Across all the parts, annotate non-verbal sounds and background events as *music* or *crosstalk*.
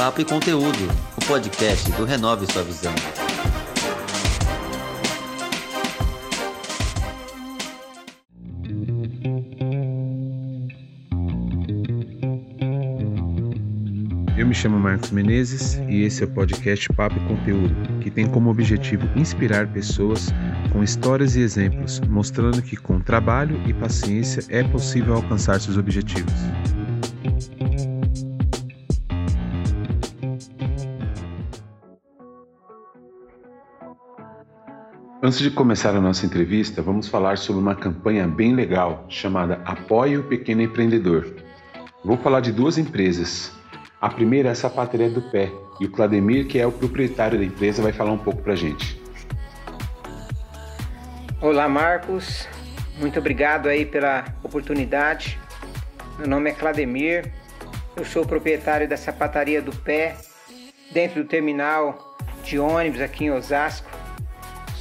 Papo e Conteúdo, o podcast do Renove Sua Visão. Eu me chamo Marcos Menezes e esse é o podcast Papo e Conteúdo, que tem como objetivo inspirar pessoas com histórias e exemplos, mostrando que com trabalho e paciência é possível alcançar seus objetivos. Antes de começar a nossa entrevista, vamos falar sobre uma campanha bem legal chamada Apoie o Pequeno Empreendedor. Vou falar de duas empresas. A primeira é a Sapataria do Pé e o Clademir, que é o proprietário da empresa, vai falar um pouco para a gente. Olá, Marcos. Muito obrigado aí pela oportunidade. Meu nome é Clademir. Eu sou proprietário da Sapataria do Pé, dentro do terminal de ônibus aqui em Osasco.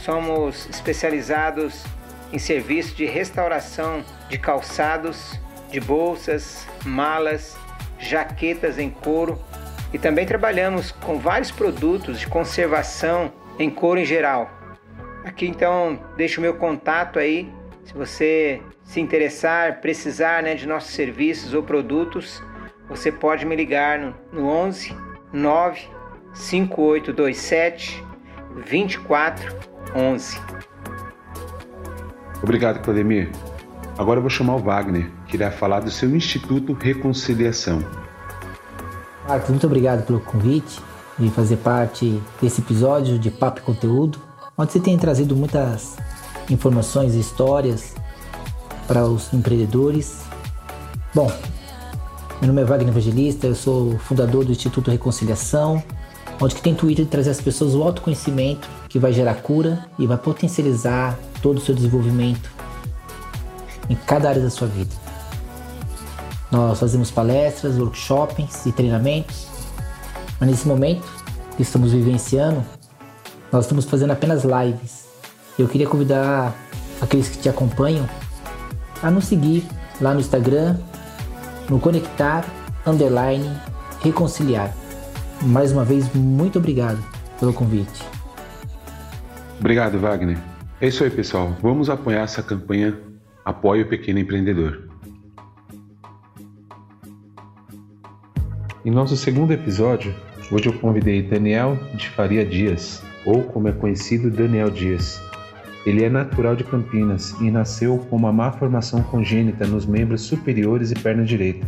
Somos especializados em serviço de restauração de calçados, de bolsas, malas, jaquetas em couro e também trabalhamos com vários produtos de conservação em couro em geral. Aqui então deixo o meu contato aí, se você se interessar, precisar né, de nossos serviços ou produtos, você pode me ligar no, no 11 9 5827 2411. Obrigado, Claudemir. Agora eu vou chamar o Wagner, que irá falar do seu Instituto Reconciliação. Marcos, muito obrigado pelo convite de fazer parte desse episódio de Papo e Conteúdo, onde você tem trazido muitas informações e histórias para os empreendedores. Bom, meu nome é Wagner Evangelista, eu sou fundador do Instituto Reconciliação, onde que tem intuito de trazer às pessoas o autoconhecimento que vai gerar cura e vai potencializar todo o seu desenvolvimento em cada área da sua vida. Nós fazemos palestras, workshops e treinamentos, mas nesse momento que estamos vivenciando, nós estamos fazendo apenas lives. Eu queria convidar aqueles que te acompanham a nos seguir lá no Instagram, no Conectar Underline Reconciliar. Mais uma vez, muito obrigado pelo convite. Obrigado, Wagner. É isso aí, pessoal. Vamos apoiar essa campanha Apoie o Pequeno Empreendedor. Em nosso segundo episódio, hoje eu convidei Daniel de Faria Dias, ou como é conhecido, Daniel Dias. Ele é natural de Campinas e nasceu com uma má formação congênita nos membros superiores e perna direita.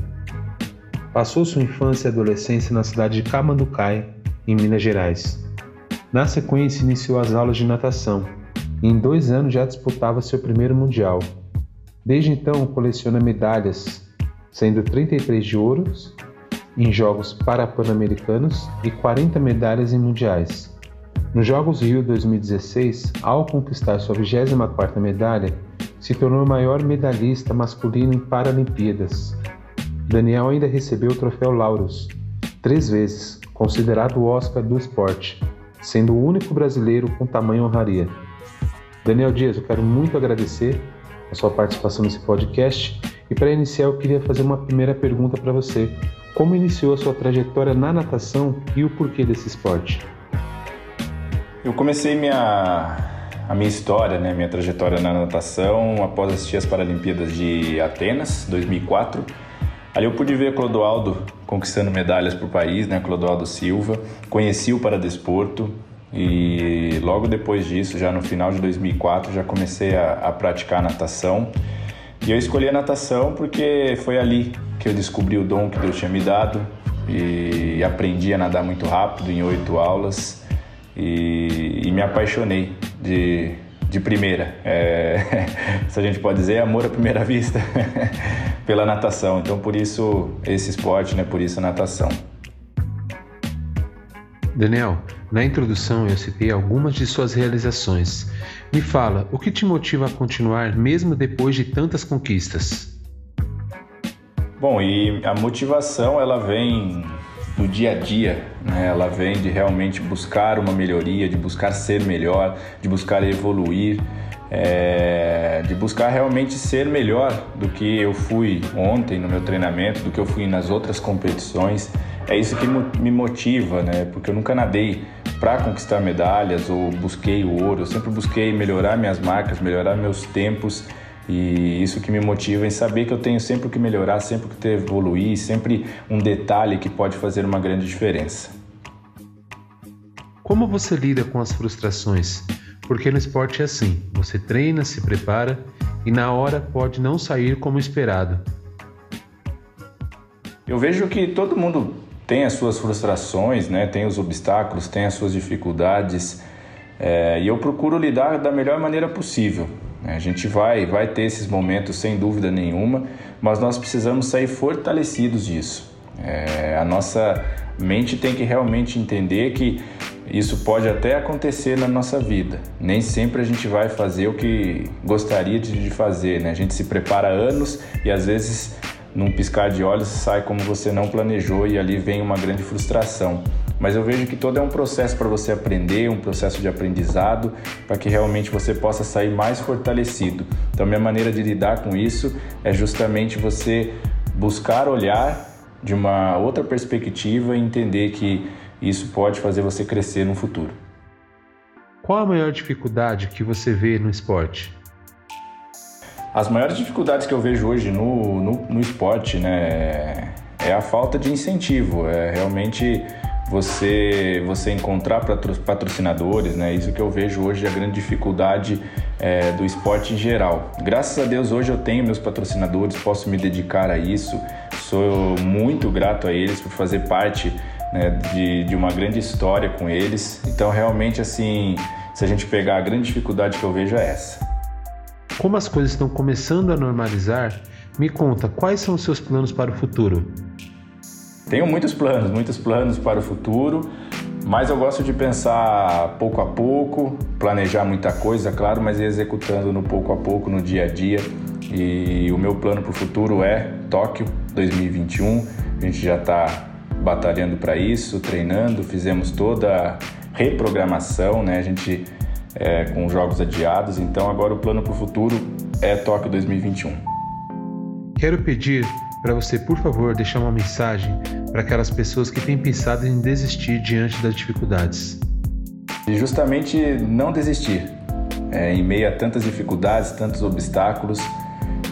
Passou sua infância e adolescência na cidade de Camanducaia, em Minas Gerais. Na sequência, iniciou as aulas de natação e em dois anos já disputava seu primeiro mundial. Desde então, coleciona medalhas, sendo 33 de ouros em Jogos Parapan-Americanos e 40 medalhas em mundiais. Nos Jogos Rio 2016, ao conquistar sua 24ª medalha, se tornou o maior medalhista masculino em Paralimpíadas. Daniel ainda recebeu o troféu Lauros, três vezes, considerado o Oscar do esporte, sendo o único brasileiro com tamanho honraria. Daniel Dias, eu quero muito agradecer a sua participação nesse podcast e para iniciar eu queria fazer uma primeira pergunta para você. Como iniciou a sua trajetória na natação e o porquê desse esporte? Eu comecei minha, a minha história, né, minha trajetória na natação após assistir as Paralimpíadas de Atenas, 2004. Ali eu pude ver Clodoaldo conquistando medalhas para o país, né, Clodoaldo Silva. Conheci o paradesporto e logo depois disso, já no final de 2004, já comecei a, a praticar natação. E eu escolhi a natação porque foi ali que eu descobri o dom que Deus tinha me dado e aprendi a nadar muito rápido em oito aulas e, e me apaixonei de, de primeira. É, *laughs* se a gente pode dizer, amor à primeira vista *laughs* pela natação. Então, por isso esse esporte, né? Por isso a natação. Daniel, na introdução eu citei algumas de suas realizações. Me fala, o que te motiva a continuar mesmo depois de tantas conquistas? Bom, e a motivação ela vem no dia a dia, né? ela vem de realmente buscar uma melhoria, de buscar ser melhor, de buscar evoluir, é... de buscar realmente ser melhor do que eu fui ontem no meu treinamento, do que eu fui nas outras competições. é isso que me motiva, né? Porque eu nunca nadei para conquistar medalhas ou busquei o ouro, eu sempre busquei melhorar minhas marcas, melhorar meus tempos e isso que me motiva em saber que eu tenho sempre o que melhorar, sempre o que evoluir, sempre um detalhe que pode fazer uma grande diferença. Como você lida com as frustrações? Porque no esporte é assim: você treina, se prepara e na hora pode não sair como esperado. Eu vejo que todo mundo tem as suas frustrações, né? tem os obstáculos, tem as suas dificuldades é, e eu procuro lidar da melhor maneira possível. A gente vai, vai ter esses momentos sem dúvida nenhuma, mas nós precisamos sair fortalecidos disso. É, a nossa mente tem que realmente entender que isso pode até acontecer na nossa vida. Nem sempre a gente vai fazer o que gostaria de fazer, né? A gente se prepara anos e às vezes num piscar de olhos sai como você não planejou e ali vem uma grande frustração. Mas eu vejo que todo é um processo para você aprender, um processo de aprendizado, para que realmente você possa sair mais fortalecido. Então, minha maneira de lidar com isso é justamente você buscar olhar de uma outra perspectiva e entender que isso pode fazer você crescer no futuro. Qual a maior dificuldade que você vê no esporte? As maiores dificuldades que eu vejo hoje no, no, no esporte né, é a falta de incentivo, é realmente você, você encontrar patrocinadores, né? Isso que eu vejo hoje é a grande dificuldade é, do esporte em geral. Graças a Deus hoje eu tenho meus patrocinadores, posso me dedicar a isso. Sou muito grato a eles por fazer parte né, de, de uma grande história com eles. Então, realmente, assim, se a gente pegar a grande dificuldade que eu vejo é essa. Como as coisas estão começando a normalizar, me conta quais são os seus planos para o futuro? Tenho muitos planos, muitos planos para o futuro, mas eu gosto de pensar pouco a pouco, planejar muita coisa, claro, mas ir executando no pouco a pouco, no dia a dia. E o meu plano para o futuro é Tóquio 2021. A gente já está batalhando para isso, treinando, fizemos toda a reprogramação, né? A gente é, com jogos adiados, então agora o plano para o futuro é Tóquio 2021. Quero pedir para você, por favor, deixar uma mensagem para aquelas pessoas que têm pensado em desistir diante das dificuldades. E justamente não desistir. É, em meio a tantas dificuldades, tantos obstáculos,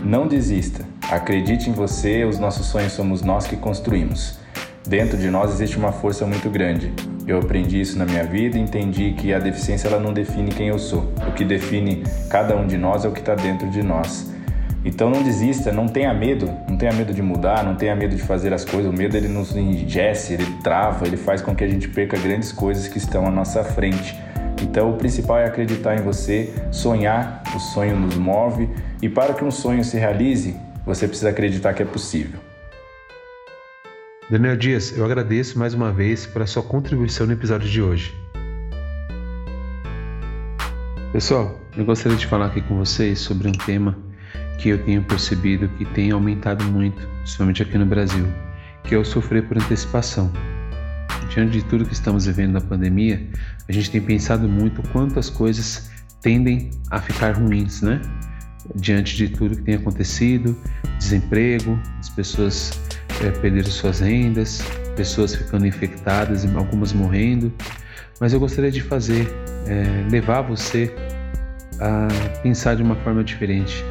não desista. Acredite em você, os nossos sonhos somos nós que construímos. Dentro de nós existe uma força muito grande. Eu aprendi isso na minha vida e entendi que a deficiência ela não define quem eu sou. O que define cada um de nós é o que está dentro de nós. Então não desista, não tenha medo, não tenha medo de mudar, não tenha medo de fazer as coisas. O medo ele nos engesse, ele trava, ele faz com que a gente perca grandes coisas que estão à nossa frente. Então o principal é acreditar em você, sonhar, o sonho nos move e para que um sonho se realize, você precisa acreditar que é possível. Daniel Dias, eu agradeço mais uma vez pela sua contribuição no episódio de hoje. Pessoal, eu gostaria de falar aqui com vocês sobre um tema que eu tenho percebido que tem aumentado muito, principalmente aqui no Brasil, que é o sofrer por antecipação. Diante de tudo que estamos vivendo na pandemia, a gente tem pensado muito quanto as coisas tendem a ficar ruins, né? Diante de tudo que tem acontecido, desemprego, as pessoas é, perderam suas rendas, pessoas ficando infectadas e algumas morrendo. Mas eu gostaria de fazer, é, levar você a pensar de uma forma diferente.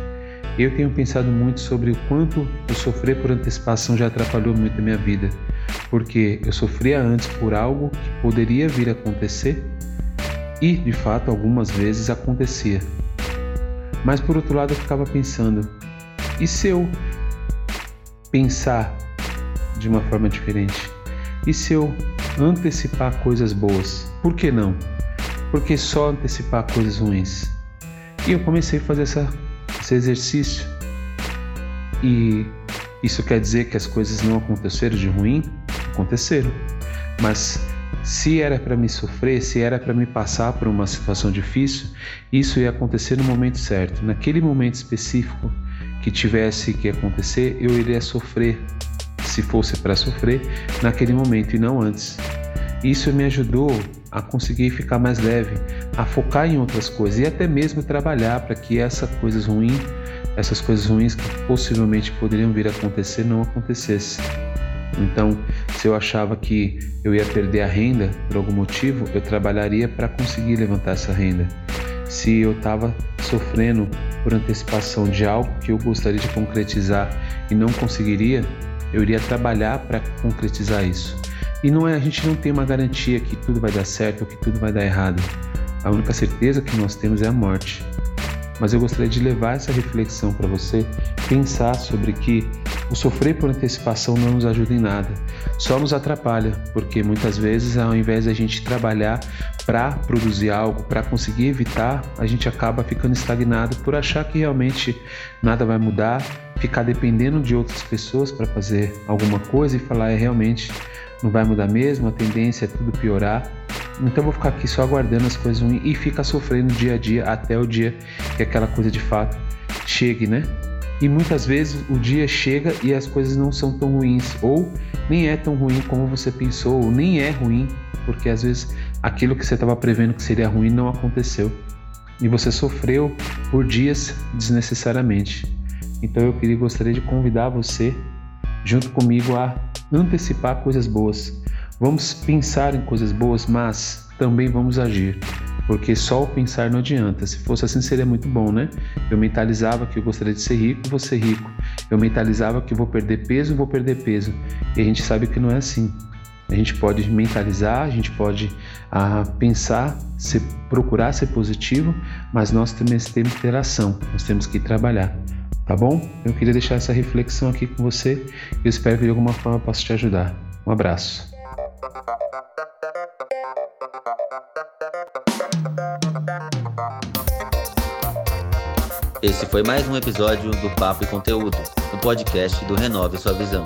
Eu tenho pensado muito sobre o quanto o sofrer por antecipação já atrapalhou muito a minha vida, porque eu sofria antes por algo que poderia vir a acontecer e, de fato, algumas vezes acontecia. Mas por outro lado, eu ficava pensando: e se eu pensar de uma forma diferente? E se eu antecipar coisas boas? Por que não? Por que só antecipar coisas ruins? E eu comecei a fazer essa, esse exercício. E isso quer dizer que as coisas não aconteceram de ruim? Aconteceram. Mas se era para me sofrer, se era para me passar por uma situação difícil, isso ia acontecer no momento certo. Naquele momento específico que tivesse que acontecer, eu iria sofrer se fosse para sofrer naquele momento e não antes. Isso me ajudou a conseguir ficar mais leve, a focar em outras coisas e até mesmo trabalhar para que essas coisas ruins, essas coisas ruins que possivelmente poderiam vir a acontecer não acontecesse. Então, se eu achava que eu ia perder a renda por algum motivo, eu trabalharia para conseguir levantar essa renda. Se eu estava sofrendo por antecipação de algo que eu gostaria de concretizar e não conseguiria, eu iria trabalhar para concretizar isso. E não é, a gente não tem uma garantia que tudo vai dar certo ou que tudo vai dar errado. A única certeza que nós temos é a morte. Mas eu gostaria de levar essa reflexão para você, pensar sobre que o sofrer por antecipação não nos ajuda em nada, só nos atrapalha, porque muitas vezes, ao invés de a gente trabalhar para produzir algo, para conseguir evitar, a gente acaba ficando estagnado por achar que realmente nada vai mudar, ficar dependendo de outras pessoas para fazer alguma coisa e falar é realmente não vai mudar mesmo, a tendência é tudo piorar. Então vou ficar aqui só aguardando as coisas ruins e ficar sofrendo dia a dia até o dia que aquela coisa de fato chegue, né? E muitas vezes o dia chega e as coisas não são tão ruins, ou nem é tão ruim como você pensou, ou nem é ruim, porque às vezes aquilo que você estava prevendo que seria ruim não aconteceu. E você sofreu por dias desnecessariamente. Então eu queria gostaria de convidar você junto comigo a antecipar coisas boas. Vamos pensar em coisas boas, mas também vamos agir porque só o pensar não adianta. Se fosse assim, seria muito bom, né? Eu mentalizava que eu gostaria de ser rico, vou ser rico. Eu mentalizava que vou perder peso, vou perder peso. E a gente sabe que não é assim. A gente pode mentalizar, a gente pode ah, pensar, se, procurar ser positivo, mas nós também temos que ter ação, nós temos que trabalhar. Tá bom? Eu queria deixar essa reflexão aqui com você e eu espero que de alguma forma possa te ajudar. Um abraço. Esse foi mais um episódio do Papo e Conteúdo, um podcast do Renove Sua Visão.